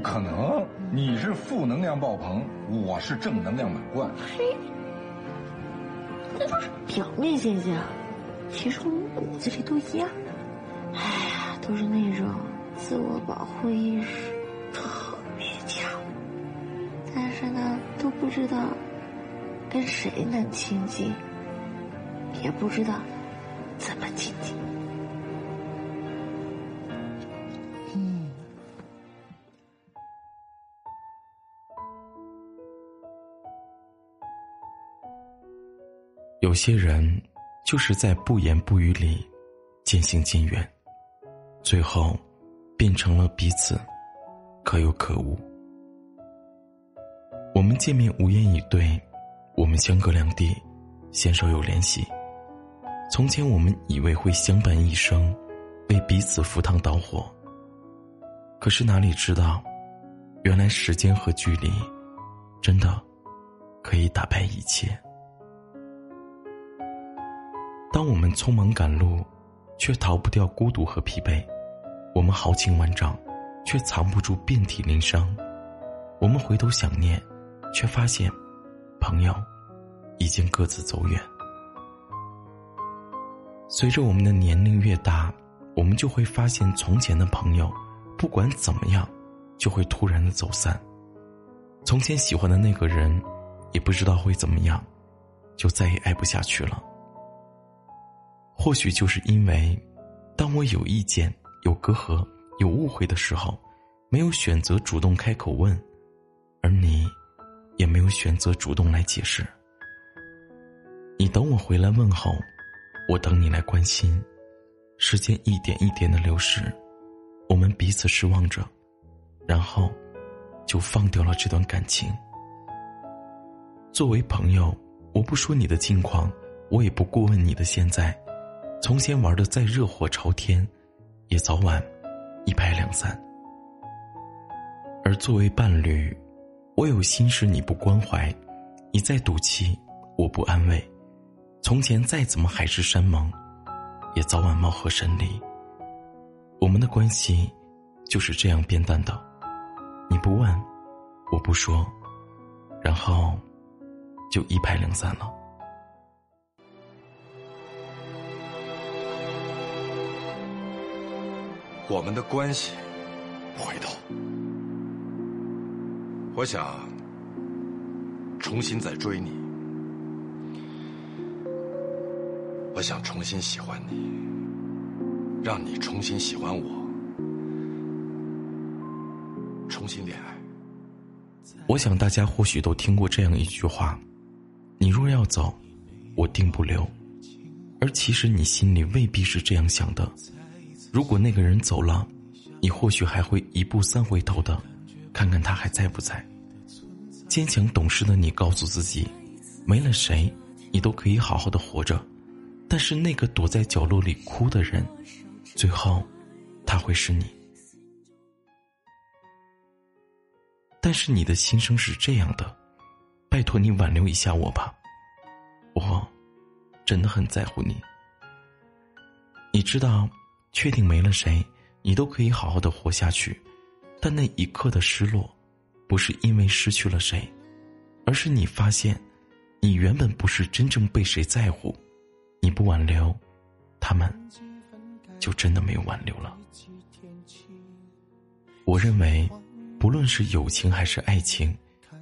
不可能，你是负能量爆棚，我是正能量满贯。嘿，这都是表面现象，其实我们骨子里都一样。哎呀，都是那种自我保护意识特别强，但是呢，都不知道跟谁能亲近，也不知道怎么亲近。有些人就是在不言不语里渐行渐远，最后变成了彼此可有可无。我们见面无言以对，我们相隔两地，鲜少有联系。从前我们以为会相伴一生，为彼此赴汤蹈火。可是哪里知道，原来时间和距离，真的可以打败一切。当我们匆忙赶路，却逃不掉孤独和疲惫；我们豪情万丈，却藏不住遍体鳞伤；我们回头想念，却发现，朋友已经各自走远。随着我们的年龄越大，我们就会发现，从前的朋友，不管怎么样，就会突然的走散。从前喜欢的那个人，也不知道会怎么样，就再也爱不下去了。或许就是因为，当我有意见、有隔阂、有误会的时候，没有选择主动开口问，而你，也没有选择主动来解释。你等我回来问候，我等你来关心，时间一点一点的流逝，我们彼此失望着，然后，就放掉了这段感情。作为朋友，我不说你的近况，我也不过问你的现在。从前玩的再热火朝天，也早晚一拍两散。而作为伴侣，我有心事你不关怀，你再赌气我不安慰。从前再怎么海誓山盟，也早晚貌合神离。我们的关系就是这样变淡的，你不问，我不说，然后就一拍两散了。我们的关系，回头，我想重新再追你，我想重新喜欢你，让你重新喜欢我，重新恋爱。我想大家或许都听过这样一句话：“你若要走，我定不留。”而其实你心里未必是这样想的。如果那个人走了，你或许还会一步三回头的，看看他还在不在。坚强懂事的你告诉自己，没了谁，你都可以好好的活着。但是那个躲在角落里哭的人，最后，他会是你。但是你的心声是这样的，拜托你挽留一下我吧，我，真的很在乎你。你知道。确定没了谁，你都可以好好的活下去，但那一刻的失落，不是因为失去了谁，而是你发现，你原本不是真正被谁在乎，你不挽留，他们，就真的没有挽留了。我认为，不论是友情还是爱情，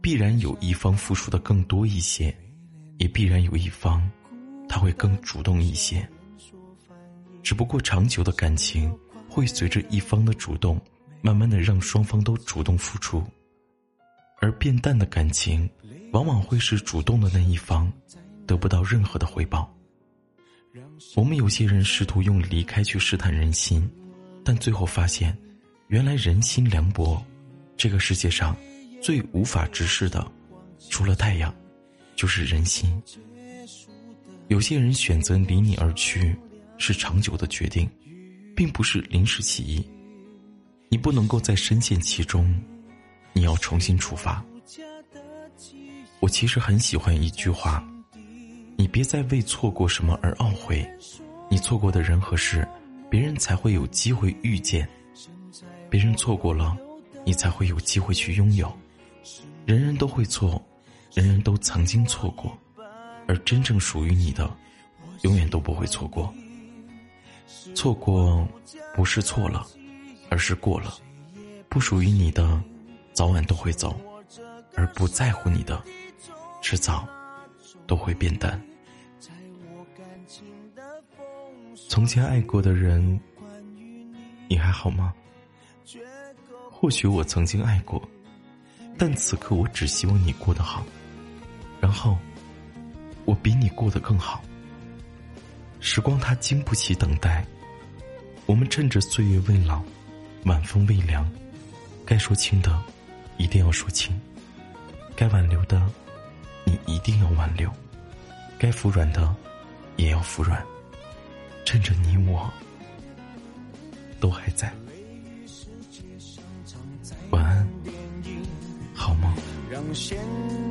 必然有一方付出的更多一些，也必然有一方，他会更主动一些。只不过，长久的感情会随着一方的主动，慢慢的让双方都主动付出；而变淡的感情，往往会是主动的那一方得不到任何的回报。我们有些人试图用离开去试探人心，但最后发现，原来人心凉薄，这个世界上最无法直视的，除了太阳，就是人心。有些人选择离你而去，是长久的决定，并不是临时起意。你不能够再深陷其中，你要重新出发。我其实很喜欢一句话：你别再为错过什么而懊悔，你错过的人和事，别人才会有机会遇见；别人错过了，你才会有机会去拥有。人人都会错，人人都曾经错过。而真正属于你的，永远都不会错过。错过不是错了，而是过了。不属于你的，早晚都会走；而不在乎你的，迟早都会变淡。从前爱过的人，你还好吗？或许我曾经爱过，但此刻我只希望你过得好，然后。我比你过得更好。时光它经不起等待，我们趁着岁月未老，晚风未凉，该说清的，一定要说清；该挽留的，你一定要挽留；该服软的，也要服软。趁着你我都还在，晚安，好梦。让现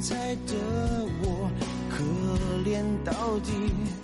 在的我。可怜到底，对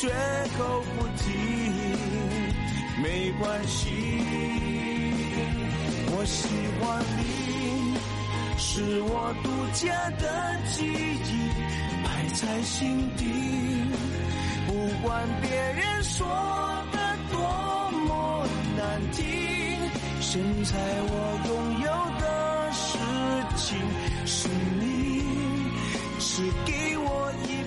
绝口不提，没关系。我喜欢你，是我独家的记忆，摆在心底。不管别人说的多么难听，现在我拥有的事情是你，是给我一。